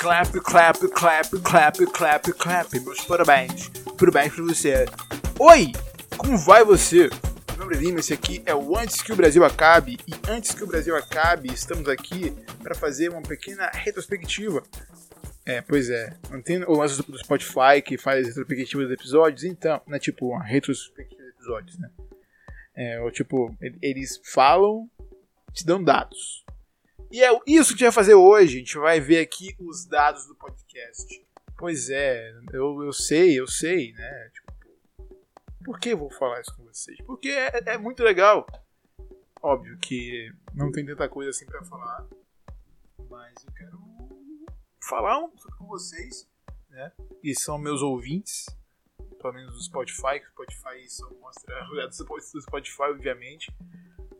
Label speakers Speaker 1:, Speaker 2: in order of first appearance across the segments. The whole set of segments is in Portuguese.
Speaker 1: Clap, clap, clap, clap, clap, clap. Meus parabéns. Parabéns pra você. Oi! Como vai você? Meu nome é Lima, esse aqui é o Antes que o Brasil Acabe. E antes que o Brasil acabe, estamos aqui para fazer uma pequena retrospectiva. É, pois é. Não tem o lance do Spotify que faz retrospectiva dos episódios? Então, não é tipo uma retrospectiva dos episódios, né? É, ou tipo, eles falam, te dão dados. E é isso que a gente vai fazer hoje. A gente vai ver aqui os dados do podcast. Pois é, eu, eu sei, eu sei, né? Tipo, por que eu vou falar isso com vocês? Porque é, é muito legal. Óbvio que não tem tanta coisa assim para falar, mas eu quero falar um com vocês, né? E são meus ouvintes, pelo menos do Spotify, que o Spotify só mostra o do Spotify, obviamente.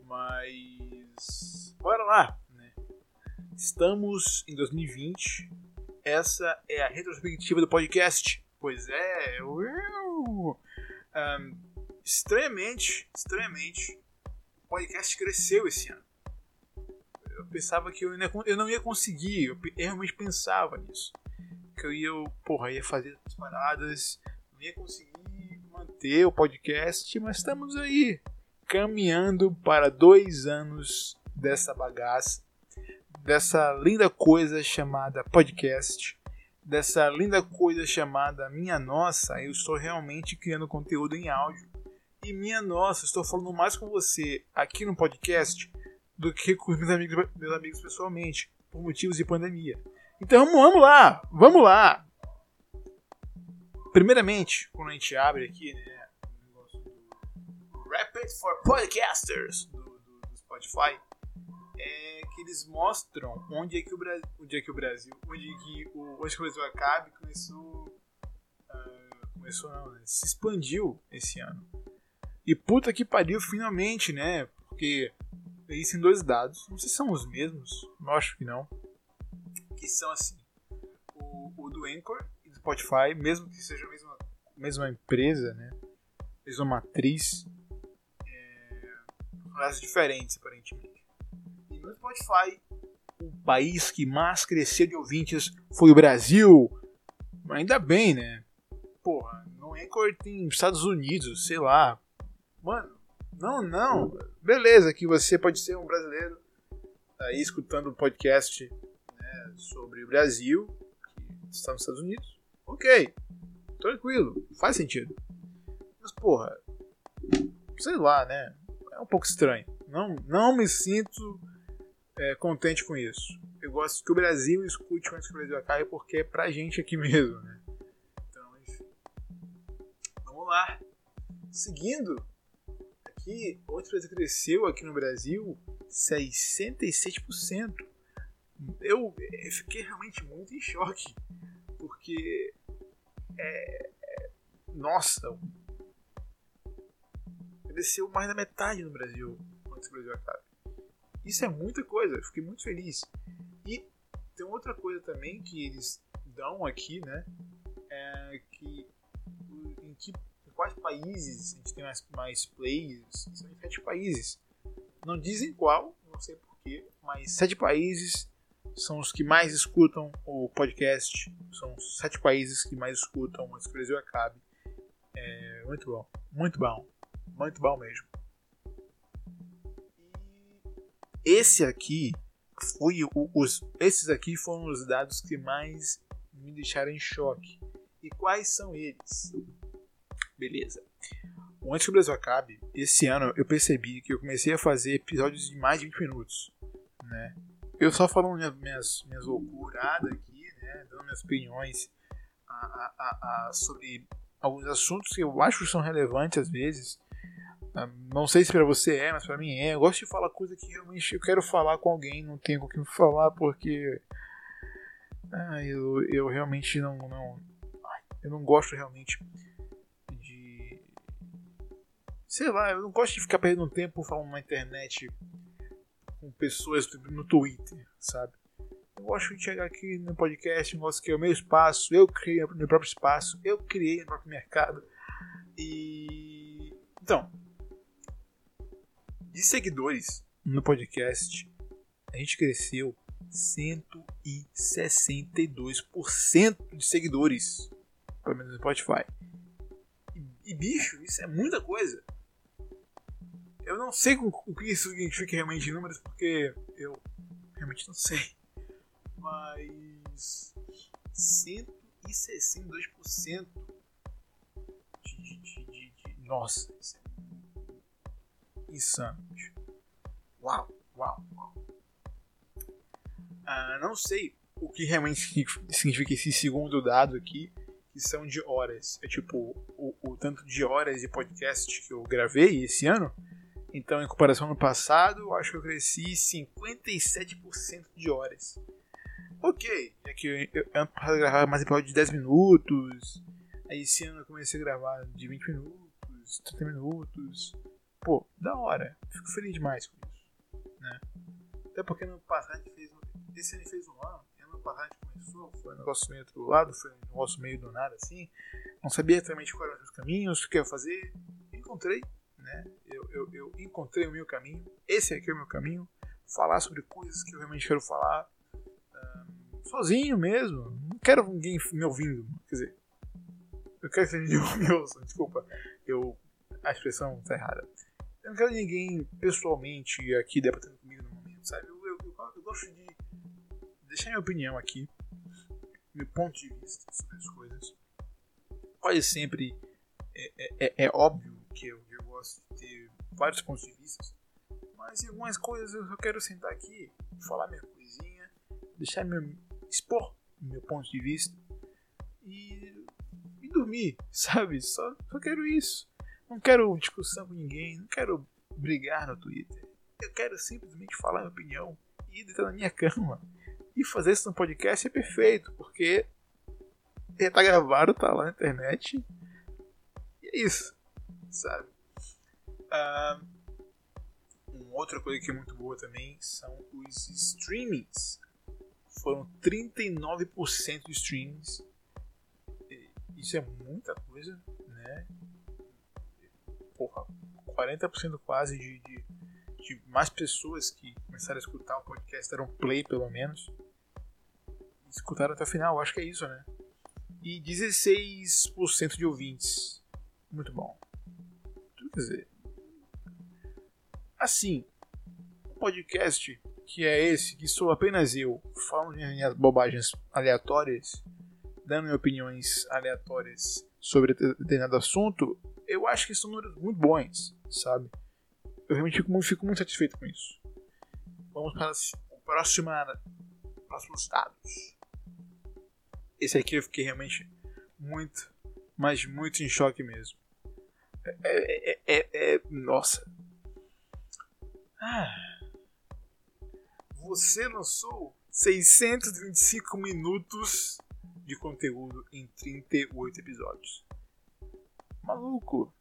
Speaker 1: Mas bora lá, Estamos em 2020. Essa é a retrospectiva do podcast. Pois é. Um, estranhamente, estranhamente, o podcast cresceu esse ano. Eu pensava que eu, eu não ia conseguir. Eu, realmente pensava nisso. Que eu ia, porra, ia fazer as paradas. Não ia conseguir manter o podcast. Mas estamos aí. Caminhando para dois anos dessa bagaça dessa linda coisa chamada podcast, dessa linda coisa chamada Minha Nossa, eu estou realmente criando conteúdo em áudio. E minha nossa, estou falando mais com você aqui no podcast do que com meus amigos, meus amigos pessoalmente, por motivos de pandemia. Então vamos lá, vamos lá. Primeiramente, quando a gente abre aqui, né, Rapid for Podcasters do, do, do Spotify, é que eles mostram onde é que o Brasil, onde é que o Brasil, onde é que o onde o Brasil acabe começou, uh, começou não, né? se expandiu esse ano. E puta que pariu finalmente, né? Porque existem dois dados, não sei se são os mesmos, eu acho que não, que são assim, o, o do Anchor e do Spotify, mesmo que seja a mesma, mesma empresa, né? Mesma matriz, é, diferentes aparentemente Spotify, o país que mais cresceu de ouvintes foi o Brasil. Ainda bem, né? Porra, no Anchor tem Estados Unidos, sei lá. Mano, não, não. Beleza, que você pode ser um brasileiro aí escutando um podcast né, sobre o Brasil, que está nos Estados Unidos. Ok, tranquilo, faz sentido. Mas, porra, sei lá, né? É um pouco estranho. Não, não me sinto é, contente com isso. Eu gosto que o Brasil escute antes que o Brasil acabe, porque é pra gente aqui mesmo, né? Então, enfim. Vamos lá. Seguindo, aqui, outra coisa que cresceu aqui no Brasil, 67%. Eu, eu fiquei realmente muito em choque, porque é, é, nossa, cresceu mais da metade no Brasil antes que o Brasil acabe. Isso é muita coisa, eu fiquei muito feliz. E tem outra coisa também que eles dão aqui, né? É que em, que, em quais países a gente tem mais, mais plays? São em sete países. Não dizem qual, não sei porquê, mas sete países são os que mais escutam o podcast. São sete países que mais escutam o Brasil acabe. É muito bom, muito bom, muito bom mesmo. Esse aqui foi o, os, esses aqui foram os dados que mais me deixaram em choque. E quais são eles? Beleza. Antes que o Brasil acabe, esse ano eu percebi que eu comecei a fazer episódios de mais de 20 minutos, né? Eu só falando minhas, minhas, minhas loucuradas aqui, né? Dando minhas opiniões a, a, a, sobre alguns assuntos que eu acho que são relevantes às vezes não sei se para você é, mas para mim é. Eu gosto de falar coisa que realmente eu quero falar com alguém, não tenho com quem falar porque ah, eu, eu realmente não, não eu não gosto realmente de sei lá, eu não gosto de ficar perdendo tempo falando na internet com pessoas no Twitter, sabe? Eu gosto de chegar aqui no podcast, gosto que é o meu espaço, eu criei meu próprio espaço, eu criei meu próprio mercado. E então, de seguidores no podcast, a gente cresceu 162% de seguidores. Pelo menos no Spotify. E, e, bicho, isso é muita coisa. Eu não sei o que isso significa realmente em números, porque eu realmente não sei. Mas 162% de, de, de, de, Nossa, isso é insano. Uau, uau, uau. Ah, não sei o que realmente significa esse segundo dado aqui, que são de horas. É tipo, o, o tanto de horas de podcast que eu gravei esse ano. Então, em comparação ao ano passado, acho que eu cresci 57% de horas. Ok, é que eu, ano passado eu gravava mais episódio de 10 minutos. Aí esse ano eu comecei a gravar de 20 minutos, 30 minutos. Pô, da hora. Fico feliz demais com isso. Né? Até porque no passado fez esse ano fez um ano, ano passado começou, foi um negócio meio do lado, foi um negócio meio do nada assim. Não sabia exatamente quais eram os caminhos, o que eu ia fazer. Encontrei, né? Eu, eu, eu encontrei o meu caminho. Esse aqui é o meu caminho. Falar sobre coisas que eu realmente quero falar. Sozinho mesmo. Não quero ninguém me ouvindo. Quer dizer, eu quero que ninguém me ouça. Desculpa, eu, a expressão está errada. Não quero ninguém pessoalmente aqui debatendo comigo no momento, sabe? Eu, eu, eu, eu gosto de deixar minha opinião aqui, meu ponto de vista sobre as coisas. Quase sempre é, é, é, é óbvio que eu, eu, gosto de ter vários pontos de vista, mas em algumas coisas eu só quero sentar aqui, falar minha coisinha, deixar meu, expor meu ponto de vista e, e dormir, sabe? Só, só quero isso. Não quero discussão com ninguém, não quero brigar no Twitter. Eu quero simplesmente falar minha opinião e deitar na minha cama e fazer isso no podcast é perfeito, porque já tá gravado, tá lá na internet. E é isso, sabe? Uh, uma outra coisa que é muito boa também são os streamings. Foram 39% de streamings. Isso é muita coisa, né? Porra, 40% quase de, de de mais pessoas que começaram a escutar o podcast deram play, pelo menos. Escutaram até o final, acho que é isso, né? E 16% de ouvintes. Muito bom. Quer dizer. Assim, um podcast que é esse, que sou apenas eu, falando minhas bobagens aleatórias, dando opiniões aleatórias sobre determinado assunto, eu acho que são números muito bons, sabe? Eu realmente fico, fico muito satisfeito com isso. Vamos para o próximo, próximos dados. Esse aqui eu fiquei realmente muito, mas muito em choque mesmo. É, é, é, é, é nossa. Ah. Você lançou 625 minutos de conteúdo em 38 episódios. Maluco.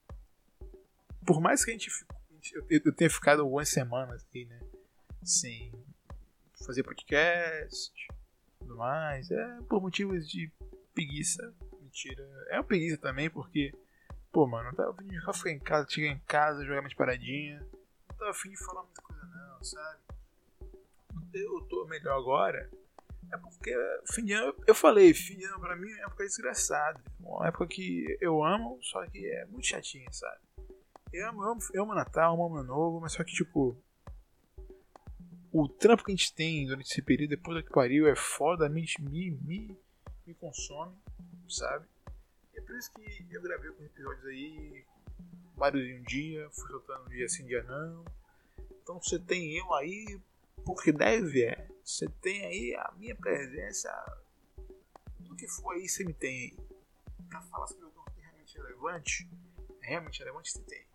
Speaker 1: Por mais que a gente eu, eu tenho ficado algumas semanas aí, né? Sem fazer podcast tudo mais. É por motivos de preguiça. Mentira. É uma preguiça também, porque, pô, mano, não tava afim de ficar em casa, chegar em casa, jogar mais paradinha. Não tava afim de falar muita coisa, não, sabe? Eu tô melhor agora. É porque ano, eu falei, ano pra mim é uma época desgraçada. Uma época que eu amo, só que é muito chatinha, sabe? Eu amo, eu amo, eu amo Natal, eu amo Ano Novo, mas só que, tipo. O trampo que a gente tem durante esse período, depois da que pariu, é foda, me, me, me, me consome, sabe? É por isso que eu gravei alguns episódios aí, vários em um dia, fui soltando um dia sim, dia não. Então você tem eu aí, porque deve é. Você tem aí a minha presença, do que for aí você me tem aí. Pra falar sobre algo que é realmente relevante, é realmente relevante você tem.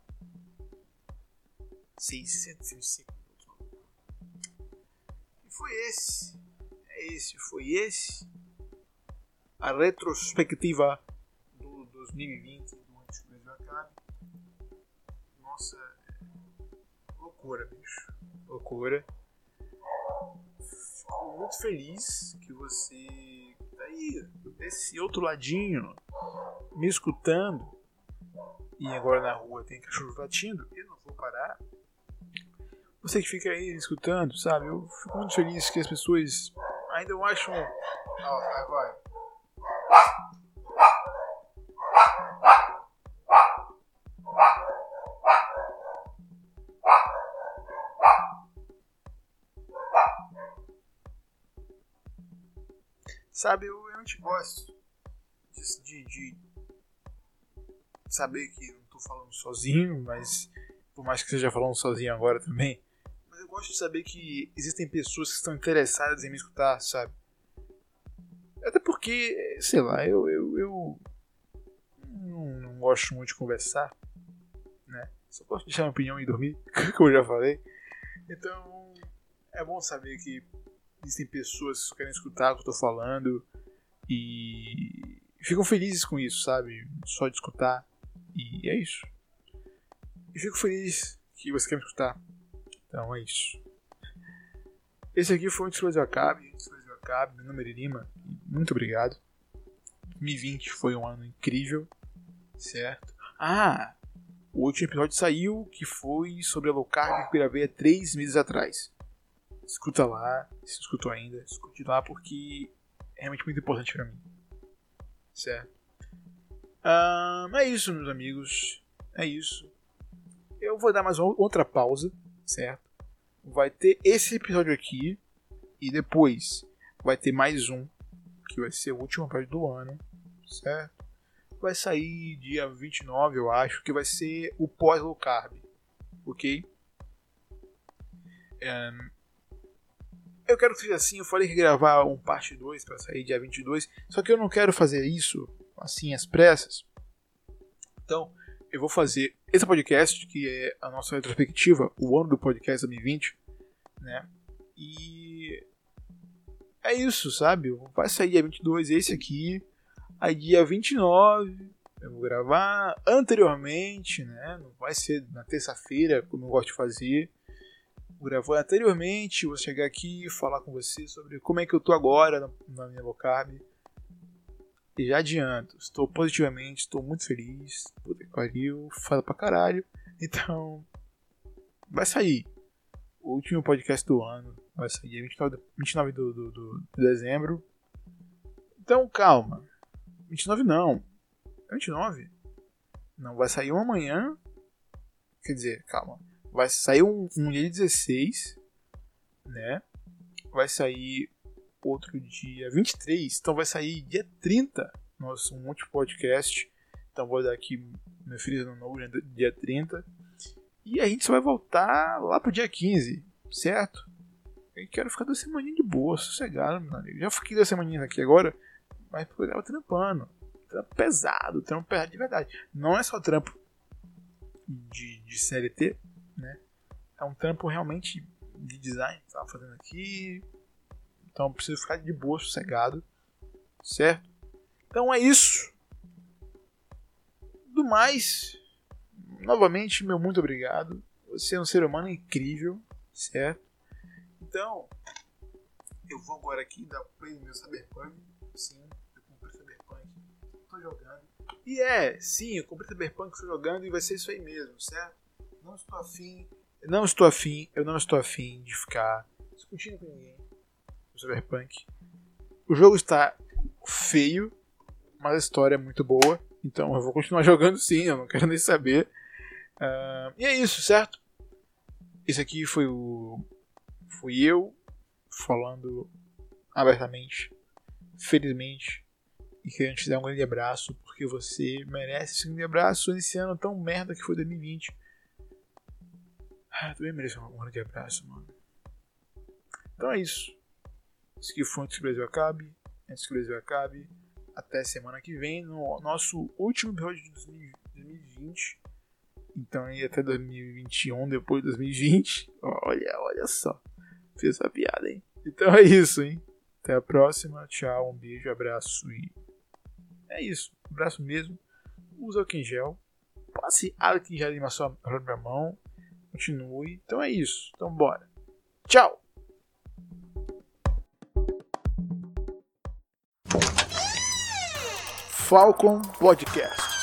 Speaker 1: 605 minutos. E foi esse. É esse, foi esse. A retrospectiva do 2020, do antes que o Brasil acabe. Nossa, loucura, bicho. Loucura. Muito feliz que você tá aí, desse outro ladinho, me escutando. E agora na rua tem cachorro latindo. Eu não vou parar você que fica aí escutando, sabe? Eu fico muito feliz que as pessoas ainda acho. Ó, oh. Sabe, eu realmente gosto de, de, saber que não tô falando sozinho, mas por mais que esteja falando sozinho agora também, mas eu gosto de saber que existem pessoas que estão interessadas em me escutar, sabe? Até porque, sei lá, eu, eu, eu não, não gosto muito de conversar, né? Só posso deixar minha opinião e dormir, como eu já falei. Então, é bom saber que existem pessoas que querem escutar o que eu tô falando e ficam felizes com isso, sabe? Só de escutar. E é isso. E fico feliz que você quer me escutar. Então é isso. Esse aqui foi o Antes Acabe. Antes Acabe, meu nome é Lima. Muito obrigado. 2020 foi um ano incrível, certo? Ah, o último episódio saiu que foi sobre a low carb que eu gravei há três meses atrás. Escuta lá, se escutou ainda, escute lá porque é realmente muito importante para mim. Certo? Um, é isso, meus amigos. É isso. Eu vou dar mais uma, outra pausa, certo? Vai ter esse episódio aqui e depois vai ter mais um que vai ser o último episódio do ano, certo? Vai sair dia 29, eu acho, que vai ser o pós low carb, ok? Um, eu quero que seja assim, eu falei que gravar um parte 2 para sair dia 22, só que eu não quero fazer isso assim às pressas. Então, eu vou fazer esse podcast, que é a nossa retrospectiva, o ano do podcast 2020, né? E é isso, sabe? Vai sair dia 22 esse aqui, aí dia 29 eu vou gravar anteriormente, né? Não vai ser na terça-feira, como eu gosto de fazer gravou anteriormente, vou chegar aqui e falar com você sobre como é que eu tô agora na minha low carb. E já adianto, estou positivamente, estou muito feliz. Puta que pariu, fala pra caralho. Então, vai sair. O último podcast do ano vai sair 29, 29 do, do, do, de dezembro. Então, calma. 29 não. 29? Não, vai sair um amanhã. Quer dizer, calma. Vai sair um, um dia 16, né? Vai sair outro dia 23, então vai sair dia 30 nosso monte de podcast. Então vou dar aqui meu feliz ano novo dia 30. E a gente só vai voltar lá pro dia 15, certo? Eu quero ficar duas semaninhas de boa, sossegado, meu amigo. Já fiquei duas semaninhas aqui agora, mas porque eu tava trampando. Trampo pesado, trampo pesado de verdade. Não é só trampo de, de CLT, né? É um trampo realmente de design que tava fazendo aqui. Então preciso ficar de boa, sossegado, certo? Então é isso. Do mais, novamente, meu muito obrigado. Você é um ser humano incrível, certo? Então, eu vou agora aqui dar play no meu Cyberpunk. Sim, eu comprei Cyberpunk, tô jogando. E é, sim, eu comprei Cyberpunk, estou jogando e vai ser isso aí mesmo, certo? Não estou afim, não estou afim, eu não estou afim de ficar discutindo com ninguém no Cyberpunk. O jogo está feio, mas a história é muito boa, então eu vou continuar jogando sim, eu não quero nem saber. Uh, e é isso, certo? Esse aqui foi o. Fui eu falando abertamente, felizmente, e querendo te dar um grande abraço, porque você merece esse grande abraço nesse ano tão merda que foi 2020. Ah, também mereço um grande abraço, mano. Então é isso. Esse aqui foi antes que o Brasil acabe. Antes que o Brasil acabe. Até semana que vem, no nosso último episódio de 2020. Então aí até 2021, depois de 2020. Olha, olha só. Fiz essa piada, hein? Então é isso, hein? Até a próxima. Tchau, um beijo, abraço e. É isso. Abraço mesmo. Usa o em gel. Passe álcool em gel na sua na mão continue. Então é isso. Então bora. Tchau! Falcon Podcast.